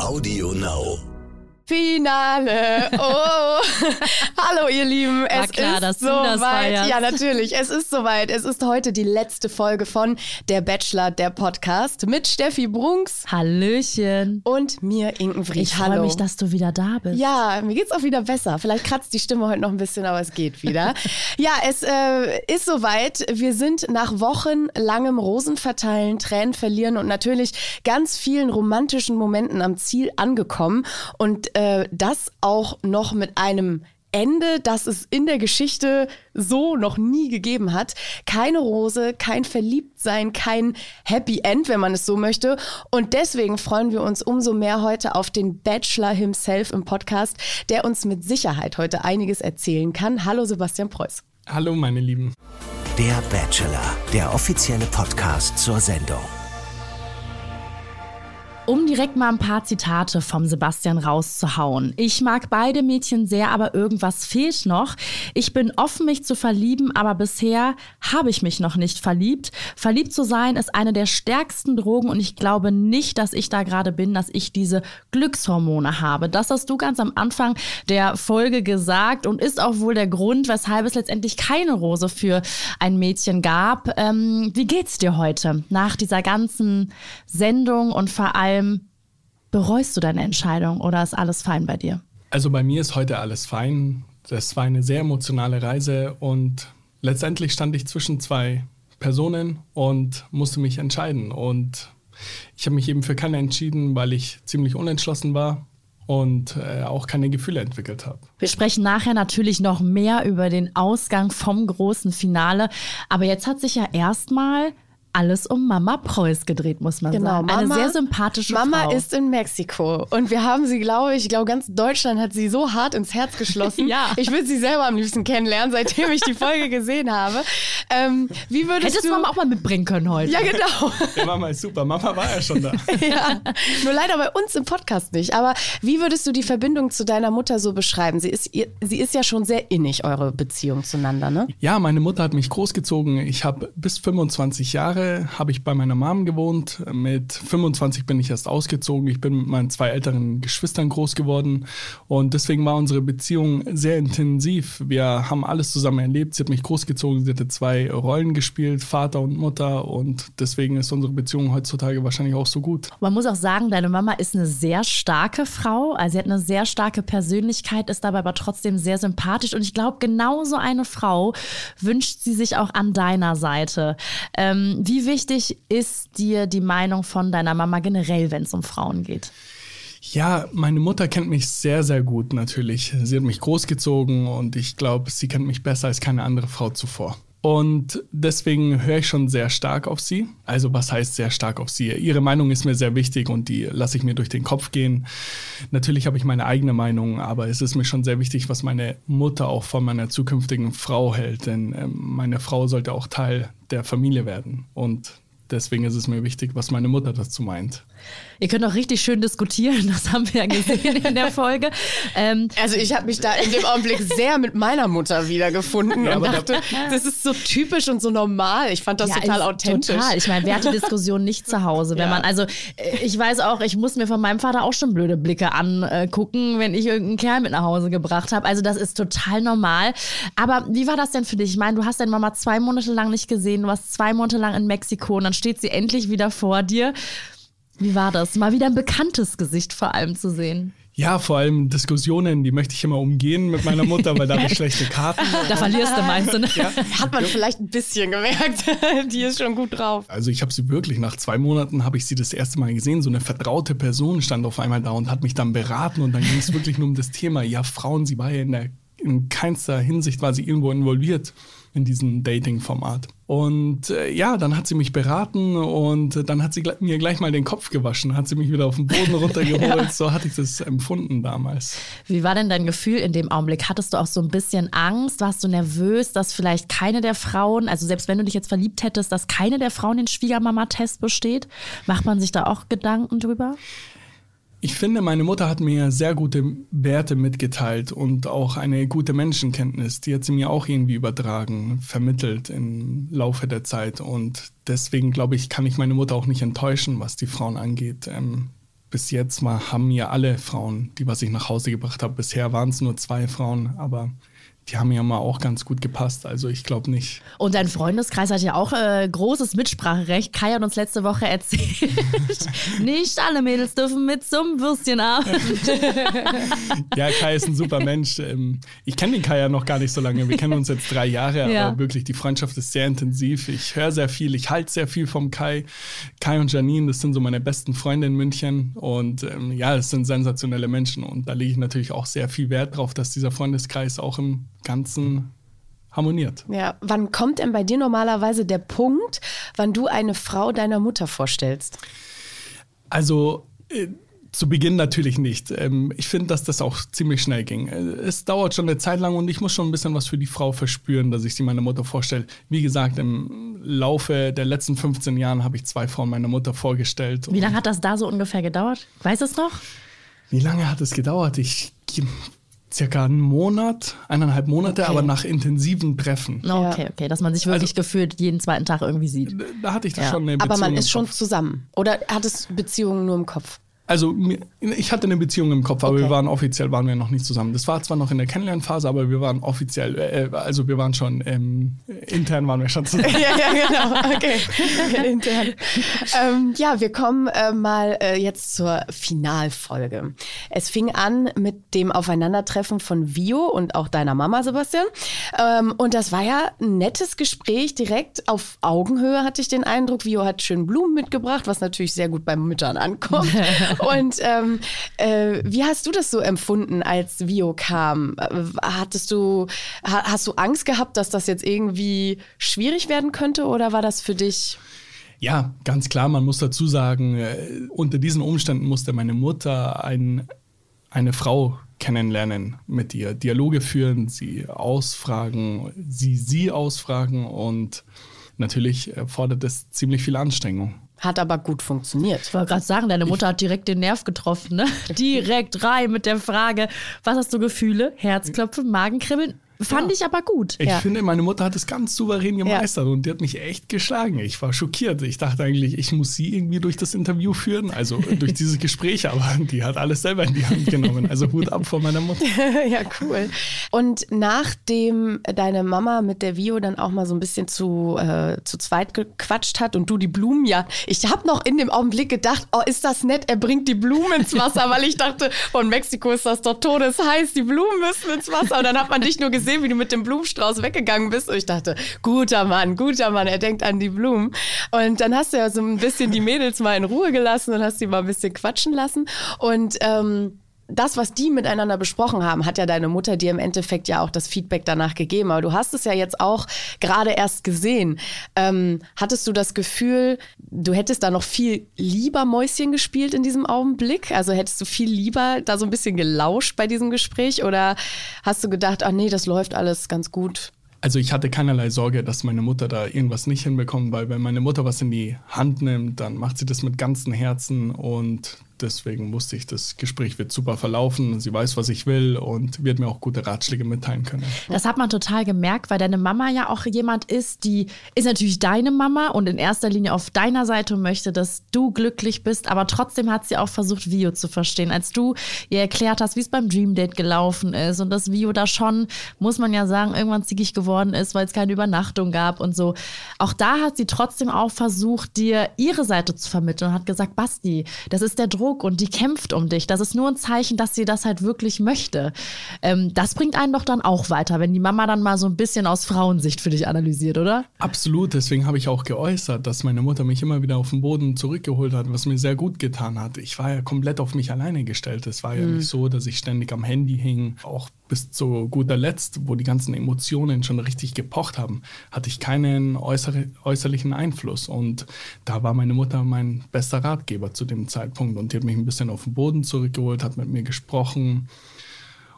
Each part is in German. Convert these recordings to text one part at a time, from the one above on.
Audio Now. Finale. Oh. Hallo ihr Lieben. War es klar, ist dass du das soweit. feierst. Ja, natürlich. Es ist soweit. Es ist heute die letzte Folge von Der Bachelor, der Podcast mit Steffi Brunks Hallöchen. und mir, Inkenfried. Ich Hallo. freue mich, dass du wieder da bist. Ja, mir geht's auch wieder besser. Vielleicht kratzt die Stimme heute noch ein bisschen, aber es geht wieder. ja, es äh, ist soweit. Wir sind nach wochenlangem Rosenverteilen, Tränen verlieren und natürlich ganz vielen romantischen Momenten am Ziel angekommen. Und äh, das auch noch mit einem Ende, das es in der Geschichte so noch nie gegeben hat. Keine Rose, kein Verliebtsein, kein Happy End, wenn man es so möchte. Und deswegen freuen wir uns umso mehr heute auf den Bachelor himself im Podcast, der uns mit Sicherheit heute einiges erzählen kann. Hallo Sebastian Preuß. Hallo meine Lieben. Der Bachelor, der offizielle Podcast zur Sendung. Um direkt mal ein paar Zitate vom Sebastian rauszuhauen. Ich mag beide Mädchen sehr, aber irgendwas fehlt noch. Ich bin offen, mich zu verlieben, aber bisher habe ich mich noch nicht verliebt. Verliebt zu sein ist eine der stärksten Drogen und ich glaube nicht, dass ich da gerade bin, dass ich diese Glückshormone habe. Das hast du ganz am Anfang der Folge gesagt und ist auch wohl der Grund, weshalb es letztendlich keine Rose für ein Mädchen gab. Ähm, wie geht's dir heute nach dieser ganzen Sendung und vor allem bereust du deine Entscheidung oder ist alles fein bei dir? Also bei mir ist heute alles fein. Das war eine sehr emotionale Reise und letztendlich stand ich zwischen zwei Personen und musste mich entscheiden. Und ich habe mich eben für keine entschieden, weil ich ziemlich unentschlossen war und äh, auch keine Gefühle entwickelt habe. Wir sprechen nachher natürlich noch mehr über den Ausgang vom großen Finale. Aber jetzt hat sich ja erstmal alles um Mama Preuß gedreht, muss man Genau, sagen. Eine Mama- sehr sympathische Mama Frau. ist in Mexiko und wir haben sie, glaube ich, ich glaube ganz Deutschland hat sie so hart ins Herz geschlossen. Ja. Ich würde sie selber am liebsten kennenlernen, seitdem ich die Folge gesehen habe. Ähm, wie würdest Hättest du du Mama auch mal mitbringen können heute. Ja, genau. Ja, Mama ist super. Mama war ja schon da. ja. Nur leider bei uns im Podcast nicht. Aber wie würdest du die Verbindung zu deiner Mutter so beschreiben? Sie ist, ihr, sie ist ja schon sehr innig, eure Beziehung zueinander, ne? Ja, meine Mutter hat mich großgezogen. Ich habe bis 25 Jahre habe ich bei meiner Mom gewohnt. Mit 25 bin ich erst ausgezogen. Ich bin mit meinen zwei älteren Geschwistern groß geworden und deswegen war unsere Beziehung sehr intensiv. Wir haben alles zusammen erlebt. Sie hat mich großgezogen. Sie hatte zwei Rollen gespielt, Vater und Mutter und deswegen ist unsere Beziehung heutzutage wahrscheinlich auch so gut. Man muss auch sagen, deine Mama ist eine sehr starke Frau. Also sie hat eine sehr starke Persönlichkeit, ist dabei aber trotzdem sehr sympathisch. Und ich glaube, genau so eine Frau wünscht sie sich auch an deiner Seite. Ähm, wie wichtig ist dir die Meinung von deiner Mama generell, wenn es um Frauen geht? Ja, meine Mutter kennt mich sehr, sehr gut natürlich. Sie hat mich großgezogen und ich glaube, sie kennt mich besser als keine andere Frau zuvor. Und deswegen höre ich schon sehr stark auf sie. Also was heißt sehr stark auf sie? Ihre Meinung ist mir sehr wichtig und die lasse ich mir durch den Kopf gehen. Natürlich habe ich meine eigene Meinung, aber es ist mir schon sehr wichtig, was meine Mutter auch von meiner zukünftigen Frau hält. Denn ähm, meine Frau sollte auch Teil der Familie werden. Und deswegen ist es mir wichtig, was meine Mutter dazu meint. Ihr könnt auch richtig schön diskutieren, das haben wir ja gesehen in der Folge. Ähm, Also ich habe mich da in dem Augenblick sehr mit meiner Mutter wiedergefunden Ja, und da- dachte, das ist so typisch und so normal. Ich fand das Ja, total authentisch. Total. Ich meine, wer hat die Diskussion nicht zu Hause? Wenn Ja. man, also äh, ich weiß auch, ich muss mir von meinem Vater auch schon blöde Blicke angucken, wenn ich irgendeinen Kerl mit nach Hause gebracht habe. Also das ist total normal. Aber wie war das denn für dich? Ich meine, du hast deine Mama zwei Monate lang nicht gesehen, du warst zwei Monate lang in Mexiko und dann steht sie endlich wieder vor dir. Wie war das? Mal wieder ein bekanntes Gesicht vor allem zu sehen. Ja, vor allem Diskussionen, die möchte ich immer umgehen mit meiner Mutter, weil da habe ich schlechte Karten. Da verlierst du meinst du, ne? Hat man vielleicht ein bisschen gemerkt. Die ist schon gut drauf. Also ich habe sie wirklich, nach zwei Monaten habe ich sie das erste Mal gesehen. So eine vertraute Person stand auf einmal da und hat mich dann beraten und dann ging es wirklich nur um das Thema. Ja, Frauen, sie war ja in, der, in keinster Hinsicht war sie irgendwo involviert in diesem Dating-Format. Und äh, ja, dann hat sie mich beraten und dann hat sie mir gleich mal den Kopf gewaschen, hat sie mich wieder auf den Boden runtergeholt. So hatte ich das empfunden damals. Wie war denn dein Gefühl in dem Augenblick? Hattest du auch so ein bisschen Angst? Warst du nervös, dass vielleicht keine der Frauen, also selbst wenn du dich jetzt verliebt hättest, dass keine der Frauen den Schwiegermama-Test besteht? Macht man sich da auch Gedanken drüber? Ich finde, meine Mutter hat mir sehr gute Werte mitgeteilt und auch eine gute Menschenkenntnis. Die hat sie mir auch irgendwie übertragen, vermittelt im Laufe der Zeit. Und deswegen glaube ich, kann ich meine Mutter auch nicht enttäuschen, was die Frauen angeht. Ähm, bis jetzt mal haben mir alle Frauen, die was ich nach Hause gebracht habe, bisher waren es nur zwei Frauen, aber die haben ja mal auch ganz gut gepasst. Also ich glaube nicht. Und dein Freundeskreis hat ja auch äh, großes Mitspracherecht. Kai hat uns letzte Woche erzählt, nicht alle Mädels dürfen mit zum Würstchenabend. ja, Kai ist ein super Mensch. Ähm, ich kenne den Kai ja noch gar nicht so lange. Wir kennen uns jetzt drei Jahre, ja. aber wirklich die Freundschaft ist sehr intensiv. Ich höre sehr viel, ich halte sehr viel vom Kai. Kai und Janine, das sind so meine besten Freunde in München. Und ähm, ja, es sind sensationelle Menschen. Und da lege ich natürlich auch sehr viel Wert drauf, dass dieser Freundeskreis auch im Ganzen harmoniert. Ja, wann kommt denn bei dir normalerweise der Punkt, wann du eine Frau deiner Mutter vorstellst? Also äh, zu Beginn natürlich nicht. Ähm, ich finde, dass das auch ziemlich schnell ging. Äh, es dauert schon eine Zeit lang und ich muss schon ein bisschen was für die Frau verspüren, dass ich sie meiner Mutter vorstelle. Wie gesagt, im Laufe der letzten 15 Jahren habe ich zwei Frauen meiner Mutter vorgestellt. Wie lange hat das da so ungefähr gedauert? Weiß es noch? Wie lange hat es gedauert? Ich circa einen Monat, eineinhalb Monate, okay. aber nach intensiven Treffen. Okay, okay, dass man sich wirklich also, gefühlt jeden zweiten Tag irgendwie sieht. Da hatte ich das ja. schon eine Beziehung Aber man ist schon zusammen. Oder hat es Beziehungen nur im Kopf? Also ich hatte eine Beziehung im Kopf, aber okay. wir waren offiziell waren wir noch nicht zusammen. Das war zwar noch in der Kennenlernphase, aber wir waren offiziell, äh, also wir waren schon ähm, intern waren wir schon zusammen. ja, ja, genau. Okay, intern. Ähm, ja, wir kommen äh, mal äh, jetzt zur Finalfolge. Es fing an mit dem Aufeinandertreffen von Vio und auch deiner Mama Sebastian. Ähm, und das war ja ein nettes Gespräch direkt auf Augenhöhe hatte ich den Eindruck. Vio hat schön Blumen mitgebracht, was natürlich sehr gut bei Müttern ankommt. Und ähm, äh, wie hast du das so empfunden, als Vio kam? Hattest du, hast du Angst gehabt, dass das jetzt irgendwie schwierig werden könnte oder war das für dich? Ja, ganz klar, man muss dazu sagen, äh, unter diesen Umständen musste meine Mutter ein, eine Frau kennenlernen, mit ihr Dialoge führen, sie ausfragen, sie sie ausfragen und natürlich fordert es ziemlich viel Anstrengung. Hat aber gut funktioniert. Ich wollte gerade sagen, deine Mutter hat direkt den Nerv getroffen, ne? direkt rein mit der Frage, was hast du Gefühle? Herzklopfen, Magenkribbeln? Fand ja. ich aber gut. Ich ja. finde, meine Mutter hat es ganz souverän gemeistert ja. und die hat mich echt geschlagen. Ich war schockiert. Ich dachte eigentlich, ich muss sie irgendwie durch das Interview führen, also durch dieses Gespräch, aber die hat alles selber in die Hand genommen. Also Hut ab vor meiner Mutter. ja, cool. Und nachdem deine Mama mit der Vio dann auch mal so ein bisschen zu, äh, zu zweit gequatscht hat und du die Blumen ja, ich habe noch in dem Augenblick gedacht, oh, ist das nett, er bringt die Blumen ins Wasser, weil ich dachte, von Mexiko ist das doch todesheiß, die Blumen müssen ins Wasser. Und dann hat man dich nur gesehen, gesehen, wie du mit dem Blumenstrauß weggegangen bist. Und ich dachte, guter Mann, guter Mann, er denkt an die Blumen. Und dann hast du ja so ein bisschen die Mädels mal in Ruhe gelassen und hast sie mal ein bisschen quatschen lassen. Und ähm, das, was die miteinander besprochen haben, hat ja deine Mutter dir im Endeffekt ja auch das Feedback danach gegeben. Aber du hast es ja jetzt auch gerade erst gesehen. Ähm, hattest du das Gefühl, du hättest da noch viel lieber Mäuschen gespielt in diesem Augenblick? Also hättest du viel lieber da so ein bisschen gelauscht bei diesem Gespräch? Oder hast du gedacht, ach nee, das läuft alles ganz gut? Also ich hatte keinerlei Sorge, dass meine Mutter da irgendwas nicht hinbekommt, weil wenn meine Mutter was in die Hand nimmt, dann macht sie das mit ganzem Herzen und deswegen wusste ich, das Gespräch wird super verlaufen. Sie weiß, was ich will und wird mir auch gute Ratschläge mitteilen können. Das hat man total gemerkt, weil deine Mama ja auch jemand ist, die ist natürlich deine Mama und in erster Linie auf deiner Seite möchte, dass du glücklich bist. Aber trotzdem hat sie auch versucht, Vio zu verstehen. Als du ihr erklärt hast, wie es beim Dream Date gelaufen ist und dass Vio da schon, muss man ja sagen, irgendwann zickig geworden ist, weil es keine Übernachtung gab und so. Auch da hat sie trotzdem auch versucht, dir ihre Seite zu vermitteln und hat gesagt, Basti, das ist der Druck Druck und die kämpft um dich. Das ist nur ein Zeichen, dass sie das halt wirklich möchte. Ähm, das bringt einen doch dann auch weiter, wenn die Mama dann mal so ein bisschen aus Frauensicht für dich analysiert, oder? Absolut. Deswegen habe ich auch geäußert, dass meine Mutter mich immer wieder auf den Boden zurückgeholt hat, was mir sehr gut getan hat. Ich war ja komplett auf mich alleine gestellt. Es war ja mhm. nicht so, dass ich ständig am Handy hing. Auch bis zu guter Letzt, wo die ganzen Emotionen schon richtig gepocht haben, hatte ich keinen äußere, äußerlichen Einfluss. Und da war meine Mutter mein bester Ratgeber zu dem Zeitpunkt. Und die hat mich ein bisschen auf den Boden zurückgeholt, hat mit mir gesprochen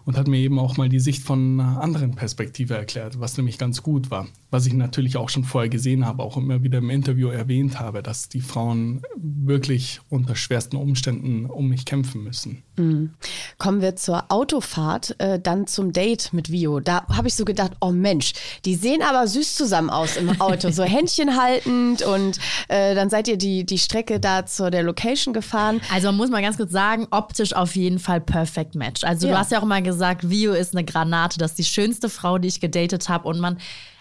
und hat mir eben auch mal die Sicht von einer anderen Perspektive erklärt, was nämlich ganz gut war. Was ich natürlich auch schon vorher gesehen habe, auch immer wieder im Interview erwähnt habe, dass die Frauen wirklich unter schwersten Umständen um mich kämpfen müssen. Mhm. Kommen wir zur Autofahrt, äh, dann zum Date mit Vio. Da habe ich so gedacht, oh Mensch, die sehen aber süß zusammen aus im Auto, so Händchen haltend und äh, dann seid ihr die, die Strecke da zu der Location gefahren. Also man muss mal ganz kurz sagen, optisch auf jeden Fall perfect match. Also ja. du hast ja auch mal gesagt, Vio ist eine Granate, das ist die schönste Frau, die ich gedatet habe und man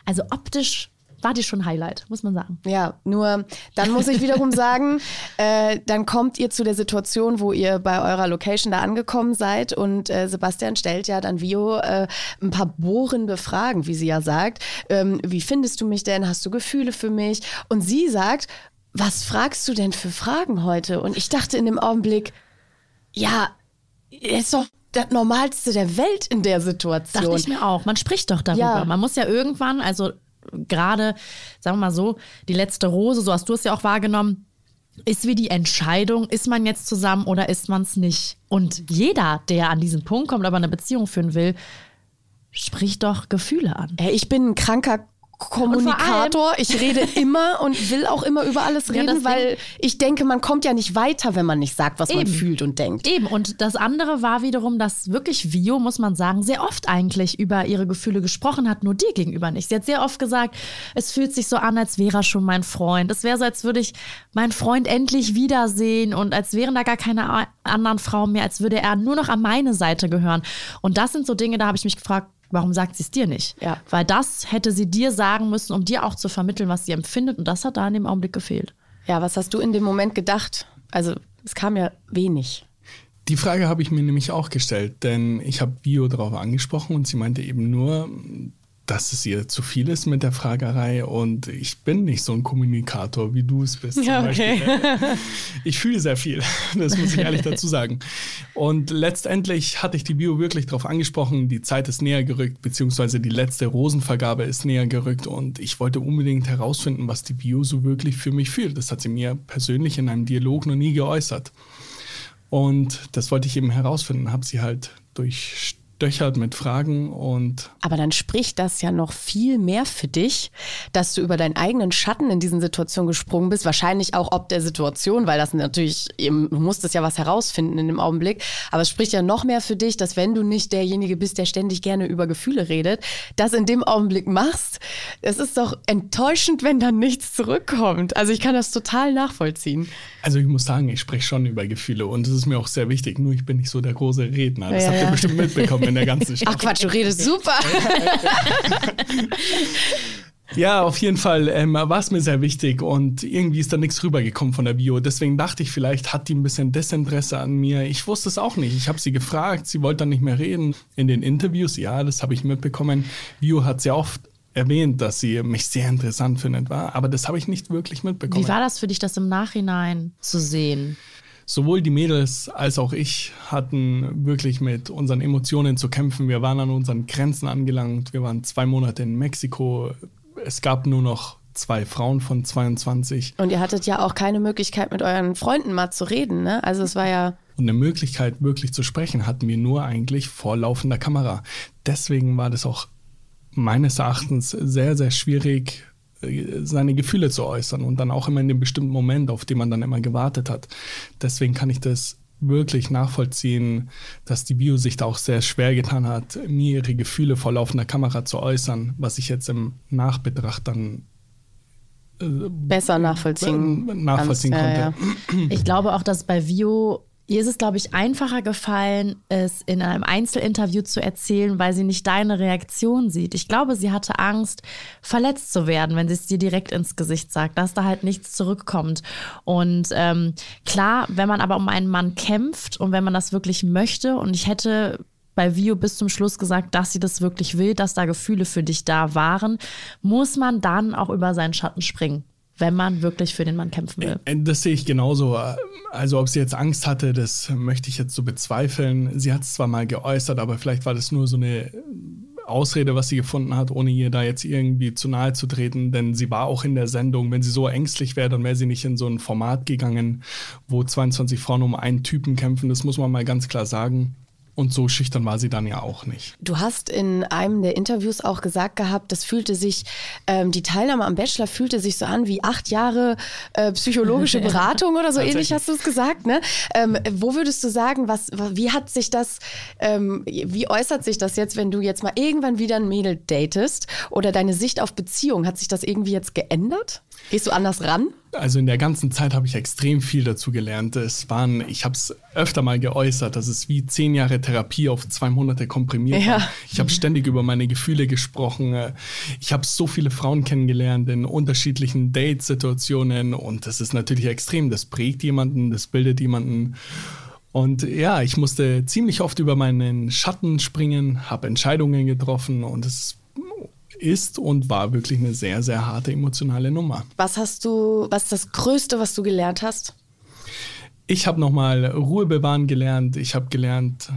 also optisch war die schon Highlight, muss man sagen. Ja, nur dann muss ich wiederum sagen, äh, dann kommt ihr zu der Situation, wo ihr bei eurer Location da angekommen seid und äh, Sebastian stellt ja dann Vio äh, ein paar bohrende Fragen, wie sie ja sagt. Ähm, wie findest du mich denn? Hast du Gefühle für mich? Und sie sagt, was fragst du denn für Fragen heute? Und ich dachte in dem Augenblick, ja, ist doch das Normalste der Welt in der Situation. Dachte ich mir auch. Man spricht doch darüber. Ja. Man muss ja irgendwann, also gerade, sagen wir mal so, die letzte Rose, so hast du es ja auch wahrgenommen, ist wie die Entscheidung, ist man jetzt zusammen oder ist man es nicht? Und jeder, der an diesen Punkt kommt, aber eine Beziehung führen will, spricht doch Gefühle an. Ich bin ein kranker Kommunikator. Ich rede immer und will auch immer über alles reden, ja, weil ich denke, man kommt ja nicht weiter, wenn man nicht sagt, was Eben. man fühlt und denkt. Eben. Und das andere war wiederum, dass wirklich Vio, muss man sagen, sehr oft eigentlich über ihre Gefühle gesprochen hat, nur dir gegenüber nicht. Sie hat sehr oft gesagt, es fühlt sich so an, als wäre er schon mein Freund. Es wäre so, als würde ich meinen Freund endlich wiedersehen und als wären da gar keine anderen Frauen mehr, als würde er nur noch an meine Seite gehören. Und das sind so Dinge, da habe ich mich gefragt, Warum sagt sie es dir nicht? Ja. Weil das hätte sie dir sagen müssen, um dir auch zu vermitteln, was sie empfindet. Und das hat da in dem Augenblick gefehlt. Ja, was hast du in dem Moment gedacht? Also, es kam ja wenig. Die Frage habe ich mir nämlich auch gestellt, denn ich habe Bio darauf angesprochen und sie meinte eben nur, dass es ihr zu viel ist mit der Fragerei und ich bin nicht so ein Kommunikator, wie du es bist. Ja, okay. Ich fühle sehr viel, das muss ich ehrlich dazu sagen. Und letztendlich hatte ich die Bio wirklich darauf angesprochen, die Zeit ist näher gerückt, beziehungsweise die letzte Rosenvergabe ist näher gerückt und ich wollte unbedingt herausfinden, was die Bio so wirklich für mich fühlt. Das hat sie mir persönlich in einem Dialog noch nie geäußert. Und das wollte ich eben herausfinden, habe sie halt durch durchlöchert mit Fragen und. Aber dann spricht das ja noch viel mehr für dich, dass du über deinen eigenen Schatten in diesen Situationen gesprungen bist. Wahrscheinlich auch ob der Situation, weil das natürlich, du musstest ja was herausfinden in dem Augenblick. Aber es spricht ja noch mehr für dich, dass wenn du nicht derjenige bist, der ständig gerne über Gefühle redet, das in dem Augenblick machst. Es ist doch enttäuschend, wenn dann nichts zurückkommt. Also ich kann das total nachvollziehen. Also ich muss sagen, ich spreche schon über Gefühle und es ist mir auch sehr wichtig. Nur ich bin nicht so der große Redner. Das ja, habt ihr ja. bestimmt mitbekommen in der ganzen Stadt. Ach Quatsch, du redest super. Ja, auf jeden Fall ähm, war es mir sehr wichtig und irgendwie ist da nichts rübergekommen von der Bio. Deswegen dachte ich, vielleicht hat die ein bisschen Desinteresse an mir. Ich wusste es auch nicht. Ich habe sie gefragt, sie wollte dann nicht mehr reden. In den Interviews, ja, das habe ich mitbekommen. Bio hat sehr oft erwähnt, dass sie mich sehr interessant findet, war, aber das habe ich nicht wirklich mitbekommen. Wie war das für dich, das im Nachhinein zu sehen? Sowohl die Mädels als auch ich hatten wirklich mit unseren Emotionen zu kämpfen. Wir waren an unseren Grenzen angelangt. Wir waren zwei Monate in Mexiko. Es gab nur noch zwei Frauen von 22. Und ihr hattet ja auch keine Möglichkeit, mit euren Freunden mal zu reden, ne? Also es war ja. Und eine Möglichkeit, wirklich zu sprechen, hatten wir nur eigentlich vor laufender Kamera. Deswegen war das auch meines Erachtens sehr, sehr schwierig, seine Gefühle zu äußern und dann auch immer in dem bestimmten Moment, auf den man dann immer gewartet hat. Deswegen kann ich das wirklich nachvollziehen, dass die Bio sich da auch sehr schwer getan hat, mir ihre Gefühle vor laufender Kamera zu äußern, was ich jetzt im Nachbetracht dann äh, besser nachvollziehen, nachvollziehen konnte. Ja, ja. Ich glaube auch, dass bei Vio Ihr ist es, glaube ich, einfacher gefallen, es in einem Einzelinterview zu erzählen, weil sie nicht deine Reaktion sieht. Ich glaube, sie hatte Angst, verletzt zu werden, wenn sie es dir direkt ins Gesicht sagt, dass da halt nichts zurückkommt. Und ähm, klar, wenn man aber um einen Mann kämpft und wenn man das wirklich möchte, und ich hätte bei Vio bis zum Schluss gesagt, dass sie das wirklich will, dass da Gefühle für dich da waren, muss man dann auch über seinen Schatten springen wenn man wirklich für den Mann kämpfen will. Äh, das sehe ich genauso. Also ob sie jetzt Angst hatte, das möchte ich jetzt so bezweifeln. Sie hat es zwar mal geäußert, aber vielleicht war das nur so eine Ausrede, was sie gefunden hat, ohne ihr da jetzt irgendwie zu nahe zu treten, denn sie war auch in der Sendung. Wenn sie so ängstlich wäre, dann wäre sie nicht in so ein Format gegangen, wo 22 Frauen um einen Typen kämpfen. Das muss man mal ganz klar sagen. Und so schüchtern war sie dann ja auch nicht. Du hast in einem der Interviews auch gesagt gehabt, das fühlte sich, ähm, die Teilnahme am Bachelor fühlte sich so an wie acht Jahre äh, psychologische Beratung oder so ähnlich hast du es gesagt. Ne? Ähm, wo würdest du sagen, was, wie hat sich das, ähm, wie äußert sich das jetzt, wenn du jetzt mal irgendwann wieder ein Mädel datest oder deine Sicht auf Beziehung, hat sich das irgendwie jetzt geändert? Gehst du anders ran? Also in der ganzen Zeit habe ich extrem viel dazu gelernt. Es waren, ich habe es öfter mal geäußert, dass es wie zehn Jahre Therapie auf zwei Monate komprimiert ja. war. Ich habe ständig über meine Gefühle gesprochen. Ich habe so viele Frauen kennengelernt in unterschiedlichen Date-Situationen und das ist natürlich extrem. Das prägt jemanden, das bildet jemanden. Und ja, ich musste ziemlich oft über meinen Schatten springen, habe Entscheidungen getroffen und es ist und war wirklich eine sehr, sehr harte emotionale Nummer. Was hast du, was ist das Größte, was du gelernt hast? Ich habe nochmal Ruhe bewahren gelernt. Ich habe gelernt,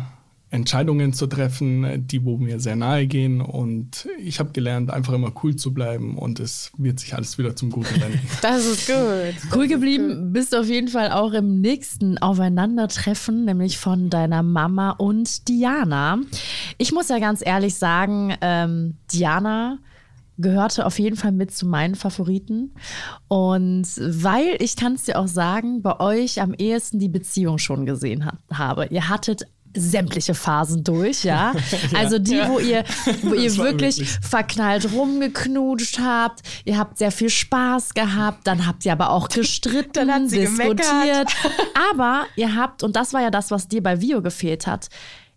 Entscheidungen zu treffen, die wo mir sehr nahe gehen. Und ich habe gelernt, einfach immer cool zu bleiben und es wird sich alles wieder zum Guten wenden. Das ist gut. Cool geblieben bist du auf jeden Fall auch im nächsten Aufeinandertreffen, nämlich von deiner Mama und Diana. Ich muss ja ganz ehrlich sagen, ähm, Diana gehörte auf jeden Fall mit zu meinen Favoriten. Und weil ich kann es dir auch sagen, bei euch am ehesten die Beziehung schon gesehen ha habe. Ihr hattet sämtliche Phasen durch, ja. also die, ja. wo ihr, wo ihr wirklich, wirklich, verknallt rumgeknutscht habt, ihr habt sehr viel Spaß gehabt, dann habt ihr aber auch gestritten, diskutiert. aber ihr habt, und das war ja das, was dir bei Vio gefehlt hat,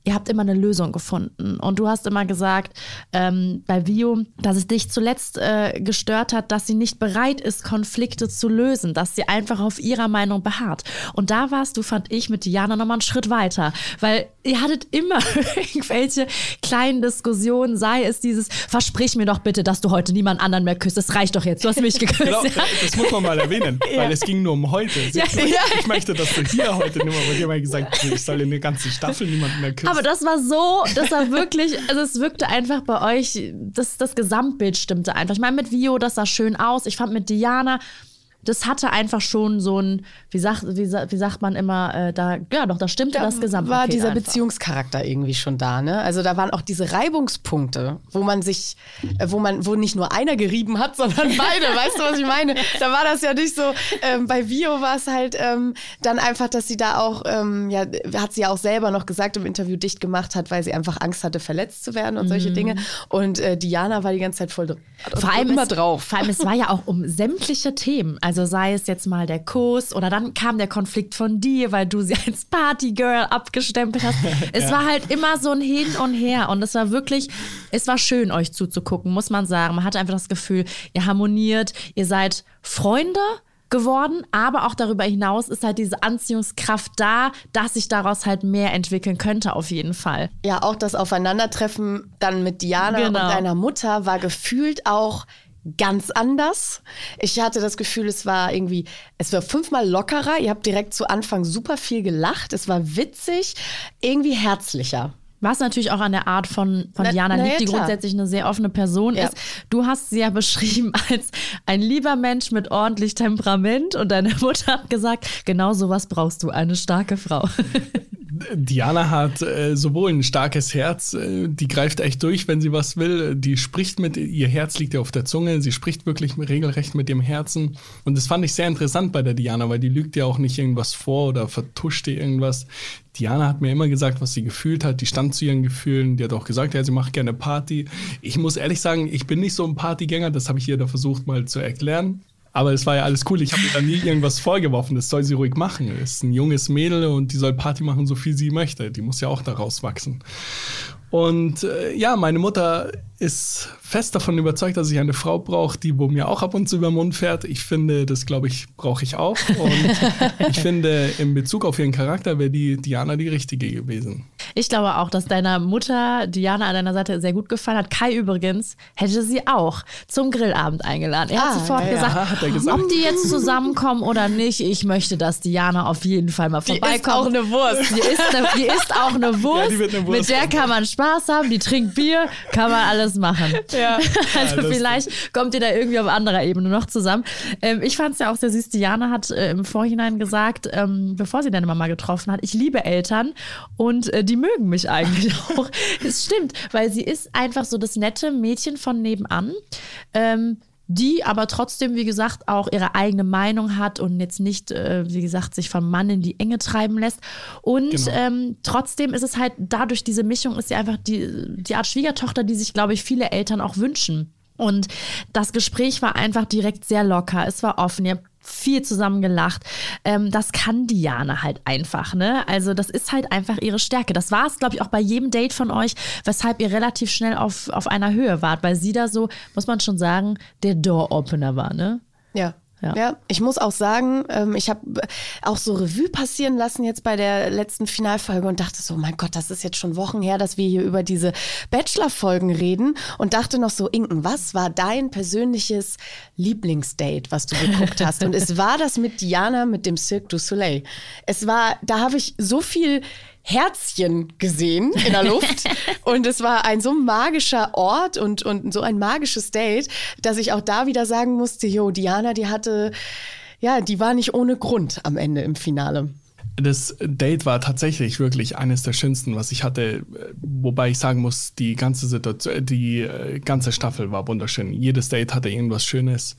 ihr habt immer eine Lösung gefunden. Und du hast immer gesagt ähm, bei Vio, dass es dich zuletzt äh, gestört hat, dass sie nicht bereit ist, Konflikte zu lösen, dass sie einfach auf ihrer Meinung beharrt. Und da warst du, fand ich, mit Diana nochmal einen Schritt weiter, weil ihr hattet immer irgendwelche kleinen Diskussionen, sei es dieses, versprich mir doch bitte, dass du heute niemand anderen mehr küsst. Das reicht doch jetzt, du hast mich geküsst. Genau, das muss man mal erwähnen, ja. weil es ging nur um heute. Ja, ich, ich möchte, dass du hier heute nimmer, weil dir mal gesagt, ich soll in der ganzen Staffel niemanden mehr küssen. Aber das war so, das war wirklich, also es wirkte einfach bei euch, das, das Gesamtbild stimmte einfach. Ich meine, mit Vio, das sah schön aus. Ich fand mit Diana, das hatte einfach schon so ein, wie sagt, wie, wie sagt man immer, äh, da, ja doch, da stimmte da das Gesamtpaket war dieser einfach. Beziehungscharakter irgendwie schon da, ne? Also da waren auch diese Reibungspunkte, wo man sich, äh, wo man, wo nicht nur einer gerieben hat, sondern beide, weißt du, was ich meine? Da war das ja nicht so, ähm, bei Vio war es halt ähm, dann einfach, dass sie da auch, ähm, ja, hat sie ja auch selber noch gesagt im Interview dicht gemacht hat, weil sie einfach Angst hatte, verletzt zu werden und mhm. solche Dinge. Und äh, Diana war die ganze Zeit voll vor allem immer es, drauf. Vor allem, es war ja auch um sämtliche Themen. Also sei es jetzt mal der Kuss oder dann kam der Konflikt von dir, weil du sie als Partygirl abgestempelt hast. Es ja. war halt immer so ein Hin und Her und es war wirklich, es war schön, euch zuzugucken, muss man sagen. Man hatte einfach das Gefühl, ihr harmoniert, ihr seid Freunde geworden, aber auch darüber hinaus ist halt diese Anziehungskraft da, dass sich daraus halt mehr entwickeln könnte auf jeden Fall. Ja, auch das Aufeinandertreffen dann mit Diana genau. und deiner Mutter war gefühlt auch ganz anders. Ich hatte das Gefühl, es war irgendwie, es war fünfmal lockerer. Ihr habt direkt zu Anfang super viel gelacht. Es war witzig, irgendwie herzlicher. Was natürlich auch an der Art von, von na, Diana na liegt, die grundsätzlich eine sehr offene Person ja. ist. Du hast sie ja beschrieben als ein lieber Mensch mit ordentlich Temperament und deine Mutter hat gesagt, genau sowas brauchst du, eine starke Frau. Diana hat äh, sowohl ein starkes Herz, äh, die greift echt durch, wenn sie was will. Die spricht mit, ihr Herz liegt ja auf der Zunge, sie spricht wirklich regelrecht mit dem Herzen. Und das fand ich sehr interessant bei der Diana, weil die lügt ja auch nicht irgendwas vor oder vertuscht ihr irgendwas. Diana hat mir immer gesagt, was sie gefühlt hat. Die stand zu ihren Gefühlen. Die hat auch gesagt, ja, sie macht gerne Party. Ich muss ehrlich sagen, ich bin nicht so ein Partygänger. Das habe ich ihr da versucht mal zu erklären. Aber es war ja alles cool. Ich habe ihr da nie irgendwas vorgeworfen. Das soll sie ruhig machen. Es ist ein junges Mädel und die soll Party machen, so viel sie möchte. Die muss ja auch daraus wachsen. Und äh, ja, meine Mutter ist fest davon überzeugt, dass ich eine Frau brauche, die wo mir auch ab und zu über den Mund fährt. Ich finde, das glaube ich, brauche ich auch. Und ich finde, in Bezug auf ihren Charakter wäre die Diana die richtige gewesen. Ich glaube auch, dass deiner Mutter Diana an deiner Seite sehr gut gefallen hat. Kai übrigens hätte sie auch zum Grillabend eingeladen. Er ah, hat sofort ja, gesagt, ja, gesagt, ob die jetzt zusammenkommen oder nicht. Ich möchte, dass Diana auf jeden Fall mal vorbeikommt. Die ist auch eine Wurst. Die ist, eine, die ist auch eine Wurst. Ja, eine Wurst. Mit der kann man Spaß haben. Die trinkt Bier, kann man alles machen. Ja. Also ja, vielleicht kommt ihr da irgendwie auf anderer Ebene noch zusammen. Ähm, ich fand es ja auch sehr süß. Diana hat äh, im Vorhinein gesagt, ähm, bevor sie deine Mama getroffen hat, ich liebe Eltern und äh, die mögen mich eigentlich auch. Es stimmt, weil sie ist einfach so das nette Mädchen von nebenan. Ähm, die aber trotzdem, wie gesagt, auch ihre eigene Meinung hat und jetzt nicht, äh, wie gesagt, sich vom Mann in die Enge treiben lässt. Und genau. ähm, trotzdem ist es halt dadurch, diese Mischung ist sie einfach die, die Art Schwiegertochter, die sich, glaube ich, viele Eltern auch wünschen. Und das Gespräch war einfach direkt sehr locker. Es war offen. Ihr habt viel zusammen gelacht. Ähm, das kann Diana halt einfach, ne? Also das ist halt einfach ihre Stärke. Das war es, glaube ich, auch bei jedem Date von euch, weshalb ihr relativ schnell auf, auf einer Höhe wart, weil sie da so, muss man schon sagen, der Door-Opener war, ne? Ja, ja. ja. ich muss auch sagen, ähm, ich habe auch so Revue passieren lassen jetzt bei der letzten Finalfolge und dachte so, mein Gott, das ist jetzt schon Wochen her, dass wir hier über diese Bachelor-Folgen reden und dachte noch so, Inken, was war dein persönliches Lieblingsdate, was du geguckt hast? Und es war das mit Diana mit dem Cirque du Soleil. Es war, da habe ich so viel Herzchen gesehen in der Luft. und es war ein so magischer Ort und, und so ein magisches Date, dass ich auch da wieder sagen musste, jo, Diana, die hatte, ja, die war nicht ohne Grund am Ende im Finale. Das Date war tatsächlich wirklich eines der schönsten, was ich hatte. Wobei ich sagen muss, die ganze Situation, die äh, ganze Staffel war wunderschön. Jedes Date hatte irgendwas Schönes.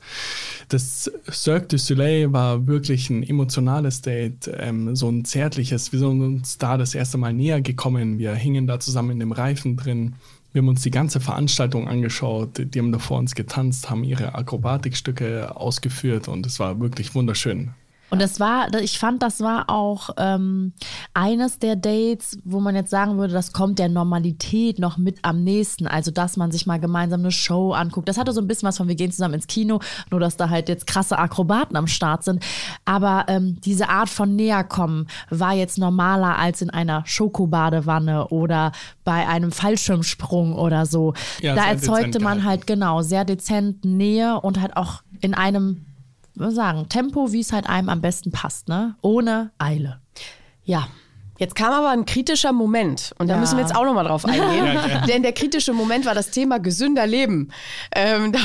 Das Cirque du Soleil war wirklich ein emotionales Date, ähm, so ein zärtliches. Wir sind uns da das erste Mal näher gekommen. Wir hingen da zusammen in dem Reifen drin. Wir haben uns die ganze Veranstaltung angeschaut. Die haben da vor uns getanzt, haben ihre Akrobatikstücke ausgeführt und es war wirklich wunderschön. Und das war, ich fand, das war auch ähm, eines der Dates, wo man jetzt sagen würde, das kommt der Normalität noch mit am nächsten. Also, dass man sich mal gemeinsam eine Show anguckt. Das hatte so ein bisschen was von, wir gehen zusammen ins Kino, nur dass da halt jetzt krasse Akrobaten am Start sind. Aber ähm, diese Art von Näherkommen war jetzt normaler als in einer Schokobadewanne oder bei einem Fallschirmsprung oder so. Ja, da erzeugte man halt genau sehr dezent Nähe und halt auch in einem sagen, Tempo, wie es halt einem am besten passt, ne? Ohne Eile. Ja, Jetzt kam aber ein kritischer Moment und da ja. müssen wir jetzt auch nochmal drauf eingehen. Ja, Denn der kritische Moment war das Thema gesünder Leben. Ähm, da,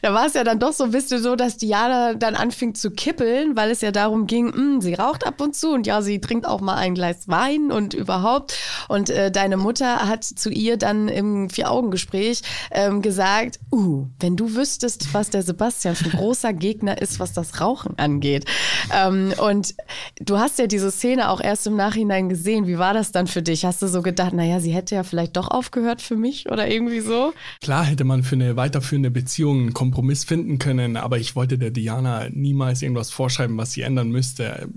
da war es ja dann doch so ein bisschen so, dass Diana dann anfing zu kippeln, weil es ja darum ging, mh, hm, sie raucht ab und zu und ja, sie trinkt auch mal ein Glas Wein und überhaupt. Und äh, deine Mutter hat zu ihr dann im Vier-Augen-Gespräch ähm, gesagt, uh, wenn du wüsstest, was der Sebastian für ein großer Gegner ist, was das Rauchen angeht. Ähm, und du hast ja diese Szene auch erst im Nachhinein gesehen gesehen. Wie war das dann für dich? Hast du so gedacht, naja, sie hätte ja vielleicht doch aufgehört für mich oder irgendwie so? Klar hätte man für eine weiterführende Beziehung einen Kompromiss finden können, aber ich wollte der Diana niemals irgendwas vorschreiben, was sie ändern müsste.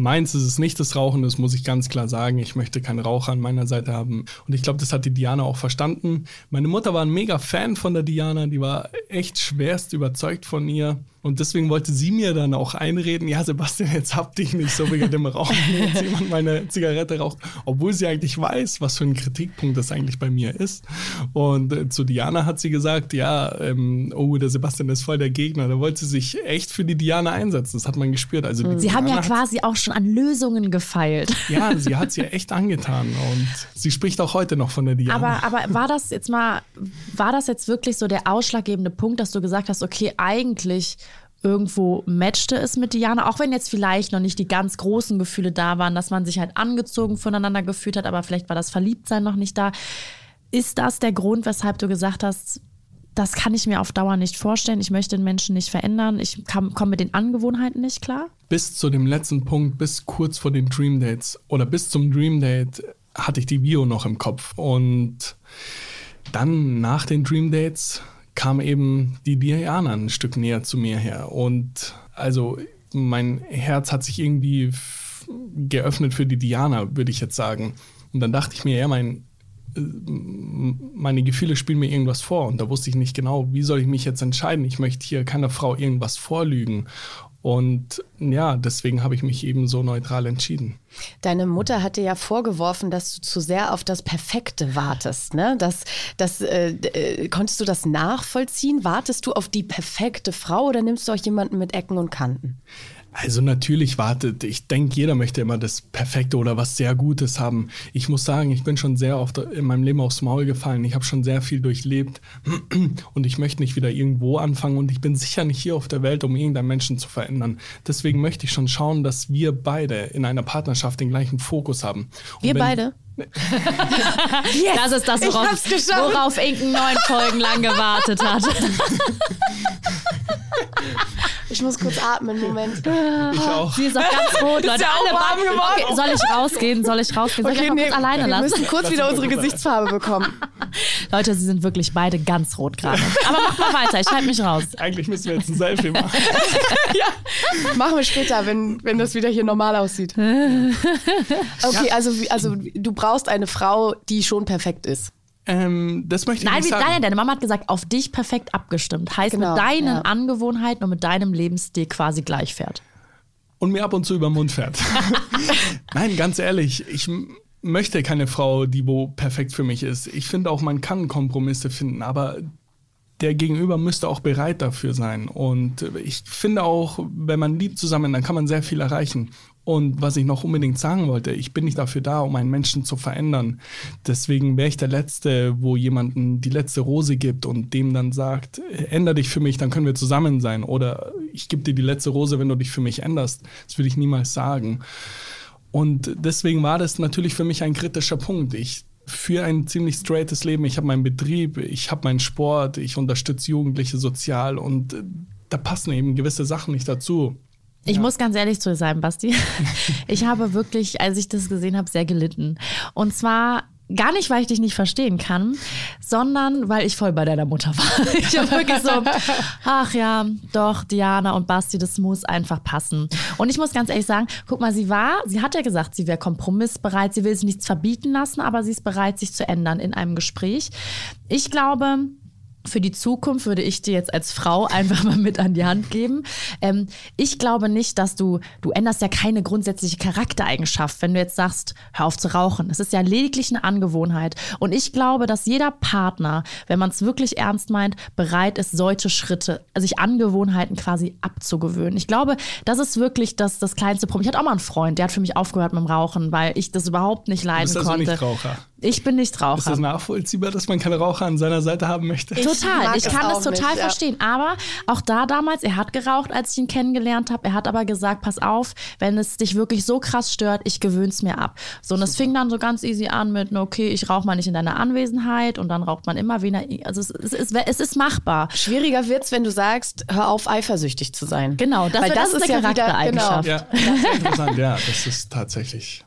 Meins ist es nicht das Rauchen, das muss ich ganz klar sagen. Ich möchte keinen Raucher an meiner Seite haben. Und ich glaube, das hat die Diana auch verstanden. Meine Mutter war ein mega Fan von der Diana, die war echt schwerst überzeugt von ihr. Und deswegen wollte sie mir dann auch einreden, ja Sebastian, jetzt hab dich nicht so wegen dem Rauchen, wenn jetzt jemand meine Zigarette raucht, obwohl sie eigentlich weiß, was für ein Kritikpunkt das eigentlich bei mir ist. Und äh, zu Diana hat sie gesagt, ja, ähm, oh, der Sebastian ist voll der Gegner. Da wollte sie sich echt für die Diana einsetzen. Das hat man gespürt. Also sie Diana haben ja quasi auch schon an Lösungen gefeilt. Ja, sie hat es ja echt angetan. Und sie spricht auch heute noch von der Diana. Aber, aber war das jetzt mal, war das jetzt wirklich so der ausschlaggebende Punkt, dass du gesagt hast, okay, eigentlich irgendwo matchte es mit Diana, auch wenn jetzt vielleicht noch nicht die ganz großen Gefühle da waren, dass man sich halt angezogen voneinander gefühlt hat, aber vielleicht war das Verliebtsein noch nicht da. Ist das der Grund, weshalb du gesagt hast, das kann ich mir auf Dauer nicht vorstellen, ich möchte den Menschen nicht verändern, ich komme mit den Angewohnheiten nicht klar? Bis zu dem letzten Punkt, bis kurz vor den Dream Dates oder bis zum Dream Date hatte ich die Bio noch im Kopf und dann nach den Dream Dates kam eben die Diana ein Stück näher zu mir her. Und also mein Herz hat sich irgendwie geöffnet für die Diana, würde ich jetzt sagen. Und dann dachte ich mir, ja, mein, meine Gefühle spielen mir irgendwas vor. Und da wusste ich nicht genau, wie soll ich mich jetzt entscheiden. Ich möchte hier keiner Frau irgendwas vorlügen. Und ja, deswegen habe ich mich eben so neutral entschieden. Deine Mutter hatte ja vorgeworfen, dass du zu sehr auf das Perfekte wartest. Ne? Das, das, äh, äh, konntest du das nachvollziehen? Wartest du auf die perfekte Frau oder nimmst du auch jemanden mit Ecken und Kanten? Also natürlich wartet, ich denke, jeder möchte immer das Perfekte oder was sehr Gutes haben. Ich muss sagen, ich bin schon sehr oft in meinem Leben aufs Maul gefallen. Ich habe schon sehr viel durchlebt und ich möchte nicht wieder irgendwo anfangen und ich bin sicher nicht hier auf der Welt, um irgendeinen Menschen zu verändern. Deswegen möchte ich schon schauen, dass wir beide in einer Partnerschaft den gleichen Fokus haben. Und wir beide? Yes, Das ist das, ich worauf, worauf Inken neun Folgen lang gewartet hat. Ich muss kurz atmen, Moment. Ich auch. Sie ist auch ganz rot, Leute. ja Alle warm geworden. Okay, soll ich rausgehen? Soll ich rausgehen? Soll ich einfach kurz alleine wir lassen? müssen kurz Lass wieder uns unsere Gesichtsfarbe bekommen. Leute, sie sind wirklich beide ganz rot gerade. Aber mach mal weiter, ich halte mich raus. Eigentlich müssen wir jetzt ein Selfie machen. Machen wir später, wenn, wenn das wieder hier normal aussieht. Okay, also, also du brauchst eine Frau, die schon perfekt ist. Ähm, das möchte ich Nein, nicht wie, sagen. nein, deine Mama hat gesagt, auf dich perfekt abgestimmt. Heißt Genau, mit deinen ja. Angewohnheiten und mit deinem Lebensstil quasi gleich fährt. und mir ab und zu über den Mund fährt. Nein, ganz ehrlich, ich möchte keine Frau, die wo perfekt für mich ist. Ich finde auch, man kann Kompromisse finden, aber der Gegenüber müsste auch bereit dafür sein. Und ich finde auch, wenn man liebt zusammen, dann kann man sehr viel erreichen. Und was ich noch unbedingt sagen wollte, ich bin nicht dafür da, um einen Menschen zu verändern. Deswegen wäre ich der Letzte, wo jemanden die letzte Rose gibt und dem dann sagt, änder dich für mich, dann können wir zusammen sein. Oder ich gebe dir die letzte Rose, wenn du dich für mich änderst. Das würde ich niemals sagen. Und deswegen war das natürlich für mich ein kritischer Punkt. Ich führe ein ziemlich straightes Leben. Ich habe meinen Betrieb, ich habe meinen Sport, ich unterstütze Jugendliche sozial und äh, da passen eben gewisse Sachen nicht dazu. Ich muss ganz ehrlich zu dir sein, Basti. Ich habe wirklich, als ich das gesehen habe, sehr gelitten. Und zwar gar nicht, weil ich dich nicht verstehen kann, sondern weil ich voll bei deiner Mutter war. Ich habe wirklich so, ach ja, doch, Diana und Basti, das muss einfach passen. Und ich muss ganz ehrlich sagen, guck mal, sie war, sie hat ja gesagt, sie wäre kompromissbereit, sie will sich nichts verbieten lassen, aber sie ist bereit, sich zu ändern in einem Gespräch. Ich glaube, für die Zukunft würde ich dir jetzt als Frau einfach mal mit an die Hand geben. Ähm, ich glaube nicht, dass du, du änderst ja keine grundsätzliche Charaktereigenschaft, wenn du jetzt sagst, hör auf zu rauchen. Es ist ja lediglich eine Angewohnheit. Und ich glaube, dass jeder Partner, wenn man es wirklich ernst meint, bereit ist, solche Schritte, also sich Angewohnheiten quasi abzugewöhnen. Ich glaube, das ist wirklich das, das kleinste Problem. Ich hatte auch mal einen Freund, der hat für mich aufgehört mit dem Rauchen, weil ich das überhaupt nicht Du leiden bist also konnte. nicht Raucher. Ich bin nicht Raucher. Ist das nachvollziehbar, dass man keine Raucher an seiner Seite haben möchte? Ich Total, ich es kann das total nicht, ja. verstehen. Aber auch da damals, er hat geraucht, als ich ihn kennengelernt habe. Er hat aber gesagt, pass auf, wenn es dich wirklich so krass stört, ich gewöhn's mir ab. So, und es fing dann so ganz easy an mit, okay, ich rauche mal nicht in deiner Anwesenheit und dann raucht man immer wieder. Also es, es, es, es ist machbar. Schwieriger wird's, wenn du sagst, hör auf, eifersüchtig zu sein. Genau, das Weil wär- das ist eine ja wieder- Charaktereigenschaft. Genau. Ja, das ist interessant. Ja, das ist tatsächlich.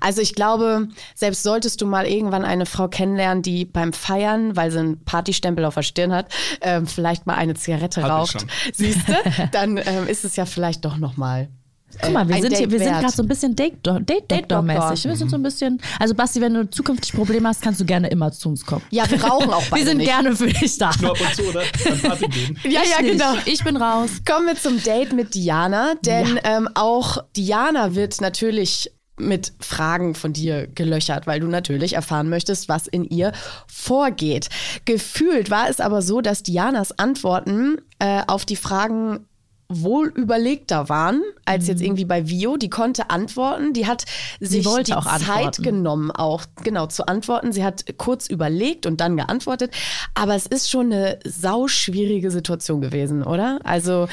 Also ich glaube, selbst solltest du mal irgendwann eine Frau kennenlernen, die beim Feiern, weil sie einen Partystempel auf der Stirn hat, ähm, vielleicht mal eine Zigarette Hab raucht, siehst du, dann ähm, ist es ja vielleicht doch noch mal. Guck mal, wir ein sind, hier, Date wir sind wert. gerade so ein bisschen Date-Doktor-mäßig. Date Date-Doktor. wir sind so ein bisschen, also Basti, wenn du zukünftig Probleme hast, kannst du gerne immer zu uns kommen. Ja, wir rauchen auch beide Wir sind nicht. gerne für dich da. Nur ab und zu, oder? Party gehen. Ja, ich ja, nicht. genau. Ich bin raus. Kommen wir zum Date mit Diana, denn ähm, auch Diana wird natürlich mit Fragen von dir gelöchert, weil du natürlich erfahren möchtest, was in ihr vorgeht. Gefühlt war es aber so, dass Dianas Antworten äh, auf die Fragen wohl überlegter waren als jetzt irgendwie bei Vio. Die konnte antworten, die hat sich wollte die auch Zeit antworten. genommen, auch genau zu antworten. Sie hat kurz überlegt und dann geantwortet. Aber es ist schon eine sauschwierige Situation gewesen, oder? Also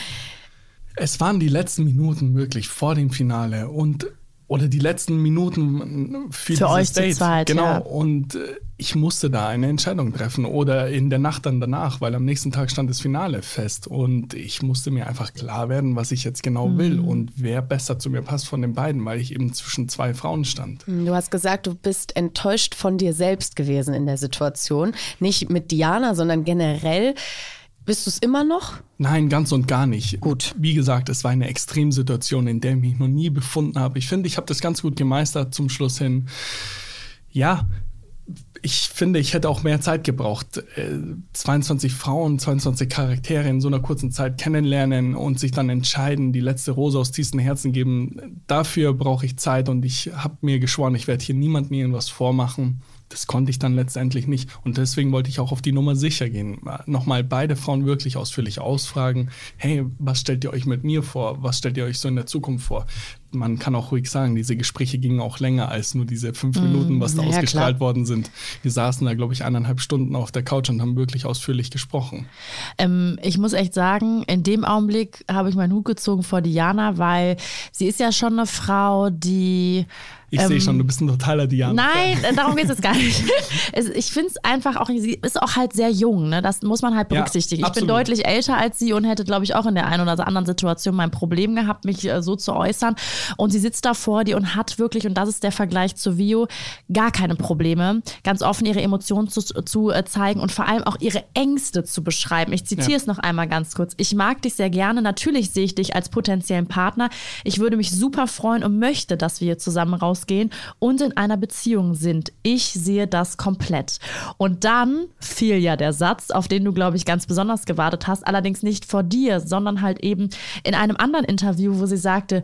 Es waren die letzten Minuten wirklich vor dem Finale und oder die letzten Minuten für, dieses euch zu Date. zweit, genau. ja. Und äh, ich musste da eine Entscheidung treffen oder in der Nacht dann danach, weil am nächsten Tag stand das Finale fest und ich musste mir einfach klar werden, was ich jetzt genau Mhm. will und wer besser zu mir passt von den beiden, weil ich eben zwischen zwei Frauen stand. Du hast gesagt, du bist enttäuscht von dir selbst gewesen in der Situation. Nicht mit Diana, sondern generell. Bist du es immer noch? Nein, ganz und gar nicht. Gut. Wie gesagt, es war eine Extremsituation, in der ich mich noch nie befunden habe. Ich finde, ich habe das ganz gut gemeistert zum Schluss hin. Ja, ich finde, ich hätte auch mehr Zeit gebraucht. Äh, 22 Frauen, 22 Charaktere in so einer kurzen Zeit kennenlernen und sich dann entscheiden, die letzte Rose aus tiefstem Herzen geben. Dafür brauche ich Zeit und ich habe mir geschworen, ich werde hier niemandem irgendwas vormachen. Das konnte ich dann letztendlich nicht. Und deswegen wollte ich auch auf die Nummer sicher gehen. Nochmal beide Frauen wirklich ausführlich ausfragen. Hey, was stellt ihr euch mit mir vor? Was stellt ihr euch so in der Zukunft vor? Man kann auch ruhig sagen, diese Gespräche gingen auch länger als nur diese fünf Minuten, was da ja, ausgestrahlt klar. worden sind. Wir saßen da, glaube ich, eineinhalb Stunden auf der Couch und haben wirklich ausführlich gesprochen. Ähm, ich muss echt sagen, in dem Augenblick habe ich meinen Hut gezogen vor Diana, weil sie ist ja schon eine Frau, die Ich Ähm, sehe schon, du bist ein totaler Diana. Nein, äh, darum geht es jetzt gar nicht. Ich finde es einfach auch, sie ist auch halt sehr jung, ne? das muss man halt Ja, berücksichtigen. ich bin deutlich älter als sie und hätte, glaube ich, auch in der einen oder anderen Situation mein Problem gehabt, mich äh, so zu äußern. Und sie sitzt da vor dir und hat wirklich, und das ist der Vergleich zu Vio, gar keine Probleme, ganz offen ihre Emotionen zu, zu äh, zeigen und vor allem auch ihre Ängste zu beschreiben. Ich zitiere Ja. es noch einmal ganz kurz. Ich mag dich sehr gerne. Natürlich sehe ich dich als potenziellen Partner. Ich würde mich super freuen und möchte, dass wir zusammen rausgehen und in einer Beziehung sind. Ich sehe das komplett. Und dann fiel ja der Satz, auf den du, glaube ich, ganz besonders gewartet hast, allerdings nicht vor dir, sondern halt eben in einem anderen Interview, wo sie sagte,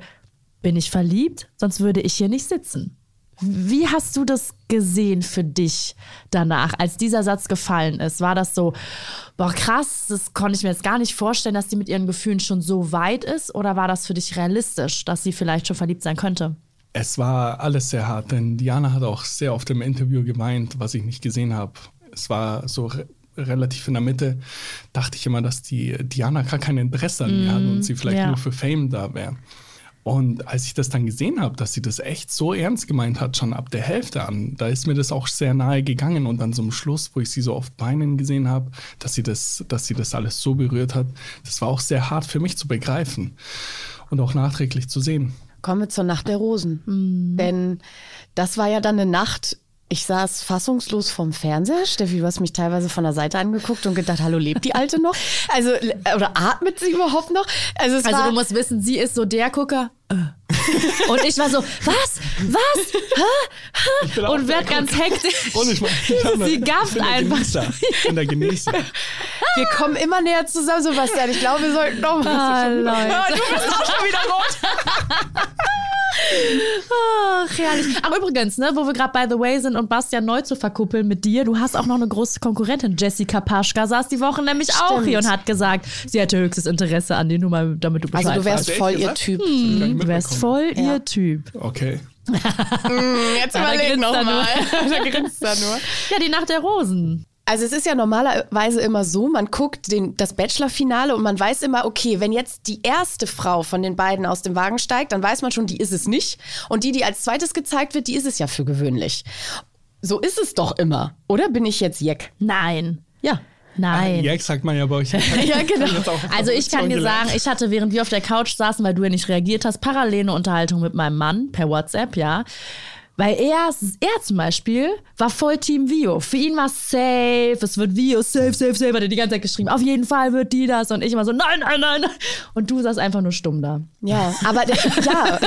bin ich verliebt, sonst würde ich hier nicht sitzen. Wie hast du das gesehen für dich danach, als dieser Satz gefallen ist? War das so, boah, krass, das konnte ich mir jetzt gar nicht vorstellen, dass sie mit ihren Gefühlen schon so weit ist? Oder war das für dich realistisch, dass sie vielleicht schon verliebt sein könnte? Es war alles sehr hart, denn Diana hat auch sehr oft im Interview gemeint, was ich nicht gesehen habe. Es war so re relativ in der Mitte, dachte ich immer, dass die Diana gar kein Interesse an mir hat und sie vielleicht ja. nur für Fame da wäre. Und als ich das dann gesehen habe, dass sie das echt so ernst gemeint hat, schon ab der Hälfte an, da ist mir das auch sehr nahe gegangen. Und dann zum Schluss, wo ich sie so oft weinen gesehen habe, dass sie das, dass sie das alles so berührt hat, das war auch sehr hart für mich zu begreifen und auch nachträglich zu sehen. Kommen wir zur Nacht der Rosen. Denn das war ja dann eine Nacht, ich saß fassungslos vorm Fernseher. Steffi, du hast mich teilweise von der Seite angeguckt und gedacht, hallo, lebt die Alte noch? Also, oder atmet sie überhaupt noch? Also, es Also war, du musst wissen, sie ist so der Gucker. äh. Und ich war so, was? Was? Hä? auch Und werd ganz hektisch. Und ich mein, ich hab- Sie ich gafft einfach. Ich bin der Genießer. wir kommen immer näher zusammen, Sebastian. Ich glaube, wir sollten noch Ah, Leute. Du bist auch schon wieder rot. Ach, herrlich. Ach, übrigens, ne, wo wir gerade by the way sind und Bastian neu zu verkuppeln mit dir, du hast auch noch eine große Konkurrentin. Jessica Paschka saß die Woche nämlich auch Stimmt. hier und hat gesagt, sie hätte höchstes Interesse an dir, nur mal, damit du Bescheid Also, du wärst echt voll ihr? Typ. Weißt. Du wärst voll Ja. ihr Typ. Okay. Jetzt Ja, da überleg grinst noch er mal. da grinst er nur. Ja, die Nacht der Rosen. Also es ist ja normalerweise immer so, man guckt den, das Bachelor-Finale und man weiß immer, okay, wenn jetzt die erste Frau von den beiden aus dem Wagen steigt, dann weiß man schon, die ist es nicht. Und die, die als zweites gezeigt wird, die ist es ja für gewöhnlich. So ist es doch immer. Oder bin ich jetzt Jeck? Nein. Ja. Nein. Jack sagt man ja bei euch. Ja, genau. Auch Also ich kann dir sagen, ich hatte, während wir auf der Couch saßen, weil du ja nicht reagiert hast, parallele Unterhaltung mit meinem Mann per WhatsApp, ja. Weil er, er zum Beispiel war voll Team Vio. Für ihn war safe, es wird Vio, safe, safe, safe, hat er die ganze Zeit geschrieben. Auf jeden Fall wird die das. Und ich immer so, nein, nein, nein. nein. Und du saß einfach nur stumm da. Ja, aber der- ja,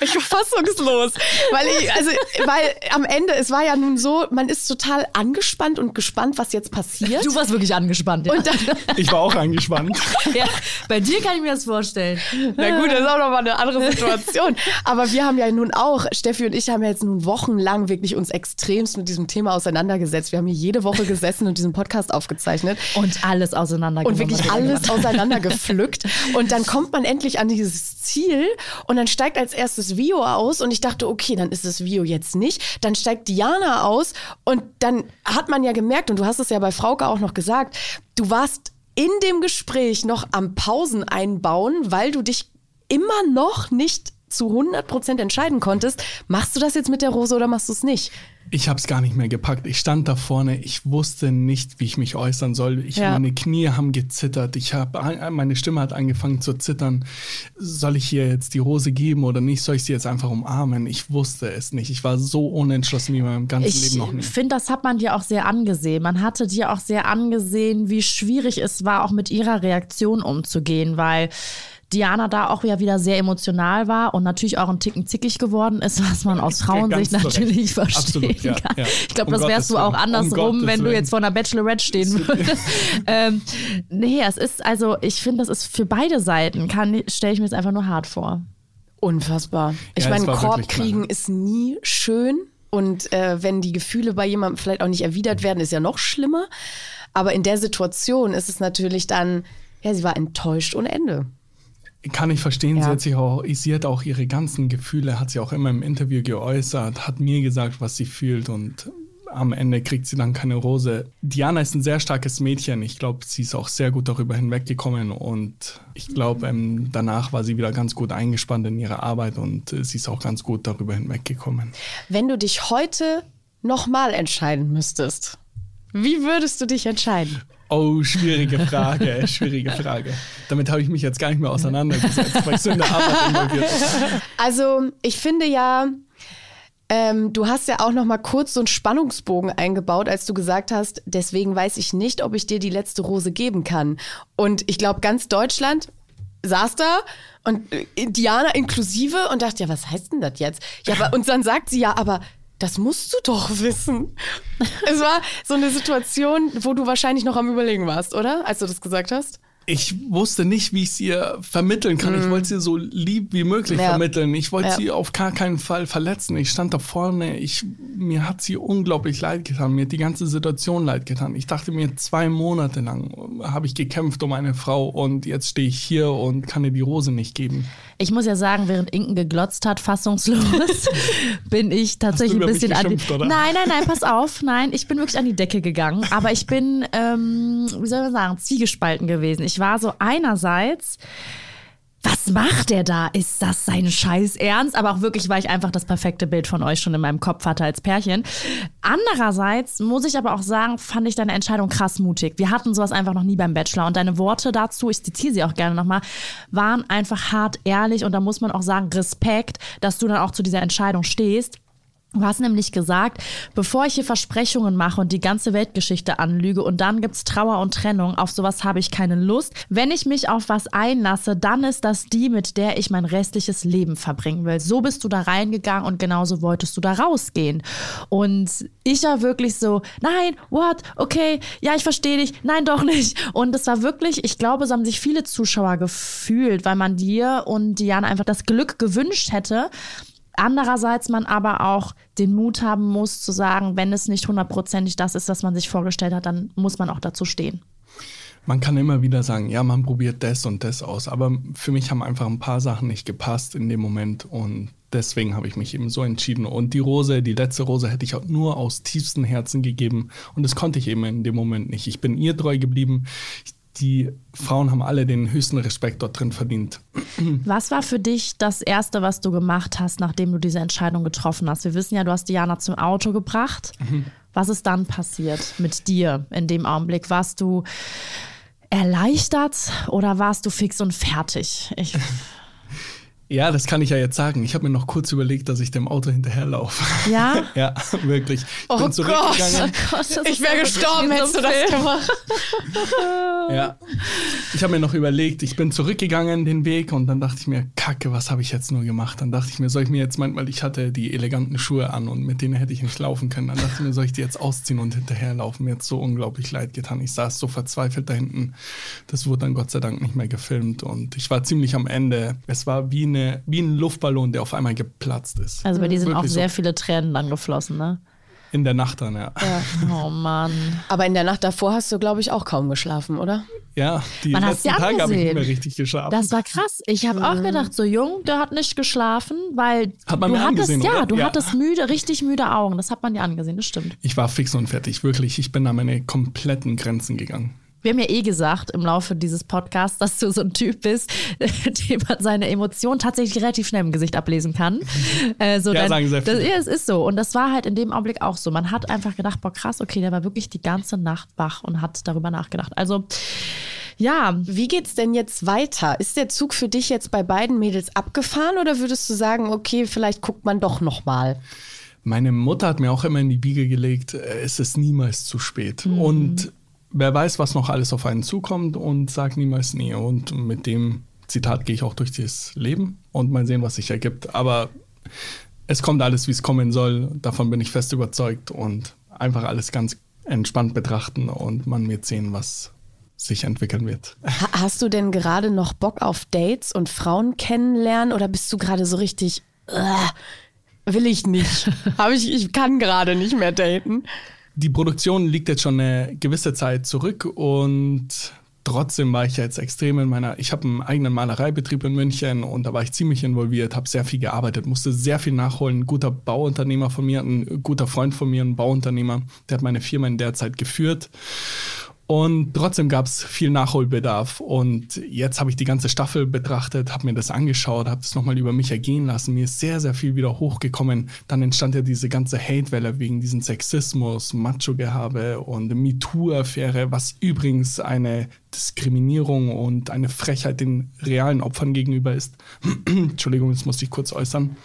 ich war fassungslos, weil ich, also, weil am Ende, es war ja nun so, man ist total angespannt und gespannt, was jetzt passiert. Du warst wirklich angespannt. Ja. und dann, Ich war auch angespannt. ja, bei dir kann ich mir das vorstellen. Na gut, das ist auch nochmal eine andere Situation. Aber wir haben ja nun auch, Steffi und ich haben ja jetzt nun wochenlang wirklich uns extremst mit diesem Thema auseinandergesetzt. Wir haben hier jede Woche gesessen und diesen Podcast aufgezeichnet. Und alles auseinander Und wirklich alles auseinandergepflückt. Und dann kommt man endlich an dieses Ziel und dann steigt als erstes Vio aus und ich dachte, okay, dann ist es Vio jetzt nicht. Dann steigt Diana aus und dann hat man ja gemerkt, und du hast es ja bei Frauke auch noch gesagt, du warst in dem Gespräch noch am Pausen einbauen, weil du dich immer noch nicht zu 100% entscheiden konntest, machst du das jetzt mit der Rose oder machst du es nicht? Ich habe es gar nicht mehr gepackt. Ich stand da vorne. Ich wusste nicht, wie ich mich äußern soll. Ich, Ja. Meine Knie haben gezittert. Ich hab, meine Stimme hat angefangen zu zittern. Soll ich ihr jetzt die Rose geben oder nicht? Soll ich sie jetzt einfach umarmen? Ich wusste es nicht. Ich war so unentschlossen wie in meinem ganzen Ich Leben noch nie. finde, das hat man dir auch sehr angesehen. Man hatte dir auch sehr angesehen, wie schwierig es war, auch mit ihrer Reaktion umzugehen, weil Diana da auch ja wieder sehr emotional war und natürlich auch ein Ticken zickig geworden ist, was man aus Frauensicht korrekt. natürlich verstehen Absolut, ja, kann. ja. Ich glaube, Um das wärst du auch. Um andersrum, Gottes wenn du jetzt vor einer Bachelorette stehen würdest. ähm, nee, es ist also, ich finde, das ist für beide Seiten, stelle ich mir jetzt einfach nur hart vor. Unfassbar. Ich Ja, meine, Korb kriegen knallhart. ist nie schön. Und äh, wenn die Gefühle bei jemandem vielleicht auch nicht erwidert werden, ist ja noch schlimmer. Aber in der Situation ist es natürlich dann, ja, sie war enttäuscht ohne Ende. Kann ich verstehen, Ja. sie hat sich auch, sie hat auch ihre ganzen Gefühle, hat sie auch immer im Interview geäußert, hat mir gesagt, was sie fühlt und am Ende kriegt sie dann keine Rose. Diana ist ein sehr starkes Mädchen. Ich glaube, sie ist auch sehr gut darüber hinweggekommen und ich glaube, ähm, danach war sie wieder ganz gut eingespannt in ihre Arbeit und äh, sie ist auch ganz gut darüber hinweggekommen. Wenn du dich heute nochmal entscheiden müsstest, wie würdest du dich entscheiden? Oh, schwierige Frage, schwierige Frage. Damit habe ich mich jetzt gar nicht mehr auseinandergesetzt, weil ich so in der Arbeit involviert bin. Also, ich finde ja, ähm, du hast ja auch noch mal kurz so einen Spannungsbogen eingebaut, als du gesagt hast, deswegen weiß ich nicht, ob ich dir die letzte Rose geben kann. Und ich glaube, ganz Deutschland saß da und äh, Diana inklusive und dachte, ja, was heißt denn das jetzt? Ja, aber, und dann sagt sie ja, aber das musst du doch wissen. es war so eine Situation, wo du wahrscheinlich noch am Überlegen warst, oder? Als du das gesagt hast ich wusste nicht, wie ich es ihr vermitteln kann. Mm. Ich mhm. wollte sie so lieb wie möglich ja. vermitteln. Ich wollte ja. sie auf gar keinen Fall verletzen. Ich stand da vorne. Ich, mir hat sie unglaublich leid getan. Mir hat die ganze Situation leid getan. Ich dachte mir, zwei Monate lang habe ich gekämpft um eine Frau und jetzt stehe ich hier und kann ihr die Rose nicht geben. Ich muss ja sagen, während Inken geglotzt hat, fassungslos, bin ich tatsächlich ein bisschen an die. Oder? Nein, nein, nein, pass auf. Nein, ich bin wirklich an die Decke gegangen. Aber ich bin, ähm, wie soll man sagen, zwiegespalten gewesen. Ich war so einerseits was macht der da? Ist das sein Scheiß Ernst? Aber auch wirklich, weil ich einfach das perfekte Bild von euch schon in meinem Kopf hatte als Pärchen. Andererseits muss ich aber auch sagen, fand ich deine Entscheidung krass mutig. Wir hatten sowas einfach noch nie beim Bachelor und deine Worte dazu, ich zitiere sie auch gerne nochmal, waren einfach hart ehrlich und da muss man auch sagen, Respekt, dass du dann auch zu dieser Entscheidung stehst. Du hast nämlich gesagt, bevor ich hier Versprechungen mache und die ganze Weltgeschichte anlüge und dann gibt's Trauer und Trennung, auf sowas habe ich keine Lust. Wenn ich mich auf was einlasse, dann ist das die, mit der ich mein restliches Leben verbringen will. So bist du da reingegangen und genauso wolltest du da rausgehen. Und ich war wirklich so, nein, what, okay, ja, ich verstehe dich, nein, doch nicht. Und es war wirklich, ich glaube, so haben sich viele Zuschauer gefühlt, weil man dir und Diana einfach das Glück gewünscht hätte, Andererseits man aber auch den Mut haben muss zu sagen, wenn es nicht hundertprozentig das ist, was man sich vorgestellt hat, dann muss man auch dazu stehen. Man kann immer wieder sagen, ja, man probiert das und das aus, aber für mich haben einfach ein paar Sachen nicht gepasst in dem Moment und deswegen habe ich mich eben so entschieden. Und die Rose, die letzte Rose hätte ich auch nur aus tiefstem Herzen gegeben und das konnte ich eben in dem Moment nicht. Ich bin ihr treu geblieben. Ich die Frauen haben alle den höchsten Respekt dort drin verdient. Was war für dich das Erste, was du gemacht hast, nachdem du diese Entscheidung getroffen hast? Wir wissen ja, du hast Diana zum Auto gebracht. Mhm. Was ist dann passiert mit dir in dem Augenblick? Warst du erleichtert oder warst du fix und fertig? Ich Ja, das kann ich ja jetzt sagen. Ich habe mir noch kurz überlegt, dass ich dem Auto hinterherlaufe. Ja? ja, wirklich. Ich oh bin zurückgegangen. Gott, oh Gott, ich wäre gestorben, hättest du das gemacht. ja. Ich habe mir noch überlegt, ich bin zurückgegangen den Weg und dann dachte ich mir, Kacke, was habe ich jetzt nur gemacht? Dann dachte ich mir, soll ich mir jetzt manchmal, ich hatte die eleganten Schuhe an und mit denen hätte ich nicht laufen können. Dann dachte ich mir, soll ich die jetzt ausziehen und hinterherlaufen? Mir hat so unglaublich leid getan. Ich saß so verzweifelt da hinten. Das wurde dann Gott sei Dank nicht mehr gefilmt und ich war ziemlich am Ende. Es war wie eine eine, wie ein Luftballon, der auf einmal geplatzt ist. Also bei dir sind Wirklich auch sehr so. viele Tränen dann geflossen, ne? In der Nacht dann, ja. ja. Oh Mann. Aber in der Nacht davor hast du, glaube ich, auch kaum geschlafen, oder? Ja, die Man letzten Tage habe ich nicht mehr richtig geschlafen. Das war krass. Ich habe mhm. auch gedacht, so jung, der hat nicht geschlafen, weil hat man du mir hattest, angesehen, ja, oder? du ja. hattest müde, richtig müde Augen. Das hat man dir angesehen, das stimmt. Ich war fix und fertig, wirklich. Ich bin an meine kompletten Grenzen gegangen. Wir haben ja eh gesagt im Laufe dieses Podcasts, dass du so ein Typ bist, dem man seine Emotionen tatsächlich relativ schnell im Gesicht ablesen kann. Äh, so ja, dann, sagen sehr viele. Das, ja, es ist so. Und das war halt in dem Augenblick auch so. Man hat einfach gedacht, boah, krass, okay, der war wirklich die ganze Nacht wach und hat darüber nachgedacht. Also, ja. Wie geht's denn jetzt weiter? Ist der Zug für dich jetzt bei beiden Mädels abgefahren oder würdest du sagen, okay, vielleicht guckt man doch nochmal? Meine Mutter hat mir auch immer in die Biege gelegt, äh, es ist niemals zu spät. Mhm. Und wer weiß, was noch alles auf einen zukommt und sagt niemals nie. Und mit dem Zitat gehe ich auch durch das Leben und mal sehen, was sich ergibt. Aber es kommt alles, wie es kommen soll. Davon bin ich fest überzeugt und einfach alles ganz entspannt betrachten und man wird sehen, was sich entwickeln wird. Hast du denn gerade noch Bock auf Dates und Frauen kennenlernen oder bist du gerade so richtig, uh, will ich nicht? Habe ich, ich kann gerade nicht mehr daten die Produktion liegt jetzt schon eine gewisse Zeit zurück und Trotzdem war ich jetzt extrem in meiner, ich habe einen eigenen Malereibetrieb in München und da war ich ziemlich involviert, habe sehr viel gearbeitet, musste sehr viel nachholen. Ein guter Bauunternehmer von mir, ein guter Freund von mir, ein Bauunternehmer, der hat meine Firma in der Zeit geführt. Und trotzdem gab es viel Nachholbedarf. Und jetzt habe ich die ganze Staffel betrachtet, habe mir das angeschaut, habe das nochmal über mich ergehen lassen. Mir ist sehr, sehr viel wieder hochgekommen. Dann entstand ja diese ganze Hatewelle wegen diesem Sexismus, Macho-Gehabe und MeToo-Affäre, was übrigens eine Diskriminierung und eine Frechheit den realen Opfern gegenüber ist. Entschuldigung, das musste ich kurz äußern.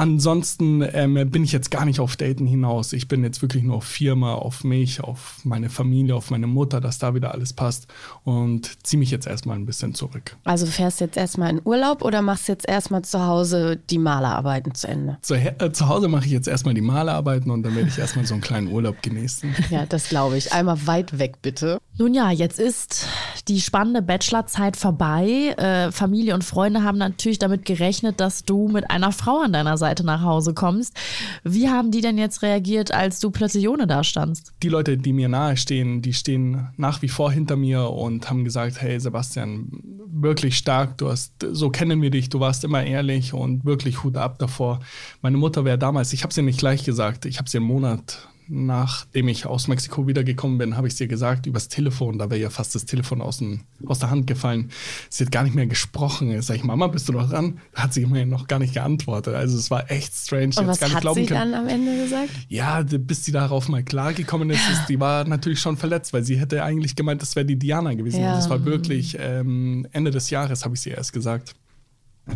Ansonsten ähm, bin ich jetzt gar nicht auf Daten hinaus. Ich bin jetzt wirklich nur auf Firma, auf mich, auf meine Familie, auf meine Mutter, dass da wieder alles passt und ziehe mich jetzt erstmal ein bisschen zurück. Also fährst jetzt erstmal in Urlaub oder machst jetzt erstmal zu Hause die Malerarbeiten zu Ende? Zu, äh, zu Hause mache ich jetzt erstmal die Malerarbeiten und dann werde ich erstmal so einen kleinen Urlaub genießen. Ja, das glaube ich. Einmal weit weg, bitte. Nun ja, jetzt ist die spannende Bachelorzeit vorbei. Äh, Familie und Freunde haben natürlich damit gerechnet, dass du mit einer Frau an deiner Seite nach Hause kommst. Wie haben die denn jetzt reagiert, als du plötzlich ohne da standst? Die Leute, die mir nahe stehen, die stehen nach wie vor hinter mir und haben gesagt, hey Sebastian, wirklich stark, du hast, so kennen wir dich, du warst immer ehrlich und wirklich Hut ab davor. Meine Mutter wäre damals, ich habe sie nicht gleich gesagt, ich habe sie einen Monat nachdem ich aus Mexiko wiedergekommen bin, habe ich es ihr gesagt übers Telefon. Da wäre ja fast das Telefon aus, dem, aus der Hand gefallen. Sie hat gar nicht mehr gesprochen. Sag ich, Mama, bist du noch dran? Da hat sie mir noch gar nicht geantwortet. Also es war echt strange. Und was hat sie können. dann am Ende gesagt? Ja, bis sie darauf mal klargekommen ist, ist, die war natürlich schon verletzt, weil sie hätte eigentlich gemeint, das wäre die Diana gewesen. Ja. Das war wirklich ähm, Ende des Jahres, habe ich sie erst gesagt.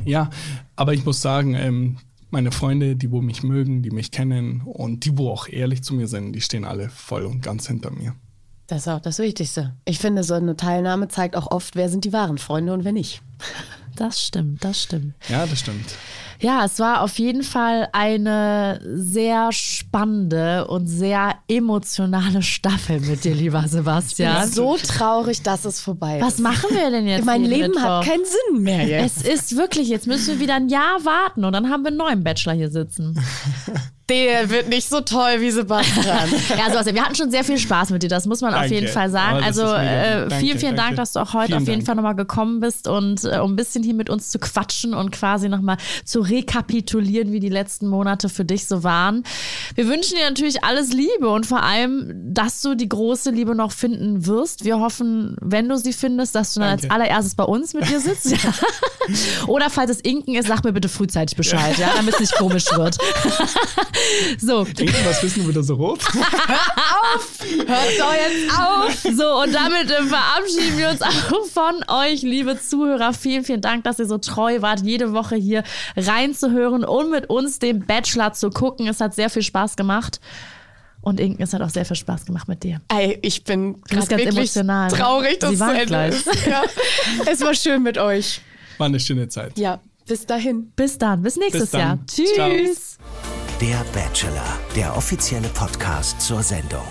Ja, aber ich muss sagen, ähm, meine Freunde, die wo mich mögen, die mich kennen und die wo auch ehrlich zu mir sind, die stehen alle voll und ganz hinter mir. Das ist auch das Wichtigste. Ich finde, so eine Teilnahme zeigt auch oft, wer sind die wahren Freunde und wer nicht. Das stimmt, das stimmt. Ja, das stimmt. Ja, es war auf jeden Fall eine sehr spannende und sehr emotionale Staffel mit dir, lieber Sebastian. Ich bin so traurig, dass es vorbei ist. Was machen wir denn jetzt? Mein Leben Mittwoch? hat keinen Sinn mehr jetzt. Es ist wirklich, jetzt müssen wir wieder ein Jahr warten und dann haben wir einen neuen Bachelor hier sitzen. Der wird nicht so toll wie Sebastian. ja, Sebastian, wir hatten schon sehr viel Spaß mit dir, das muss man danke. auf jeden Fall sagen. Oh, also äh, danke, vielen, vielen danke. Dank, dass du auch heute vielen auf jeden Dank. Fall nochmal gekommen bist und äh, um ein bisschen hier mit uns zu quatschen und quasi nochmal zu rekapitulieren, wie die letzten Monate für dich so waren. Wir wünschen dir natürlich alles Liebe und vor allem, dass du die große Liebe noch finden wirst. Wir hoffen, wenn du sie findest, dass du dann als allererstes bei uns mit dir sitzt. Ja. Oder falls es Inken ist, sag mir bitte frühzeitig Bescheid, ja, damit es nicht komisch wird. So. Was wissen wir wieder so rot? Hört auf! Hört doch jetzt auf! So, und damit äh, verabschieden wir uns auch von euch, liebe Zuhörer. Vielen, vielen Dank, dass ihr so treu wart, jede Woche hier reinzuhören und mit uns den Bachelor zu gucken. Es hat sehr viel Spaß gemacht. Und Inken, es hat auch sehr viel Spaß gemacht mit dir. Ey, ich bin ganz emotional. Traurig, dass es zu Ende ist. Ja. Es war schön mit euch. War eine schöne Zeit. Ja, bis dahin. Bis dann, bis nächstes bis dann. Jahr. Tschüss. Ciao. Der Bachelor, der offizielle Podcast zur Sendung.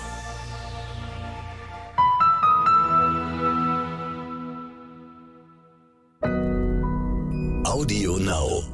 Audio Now.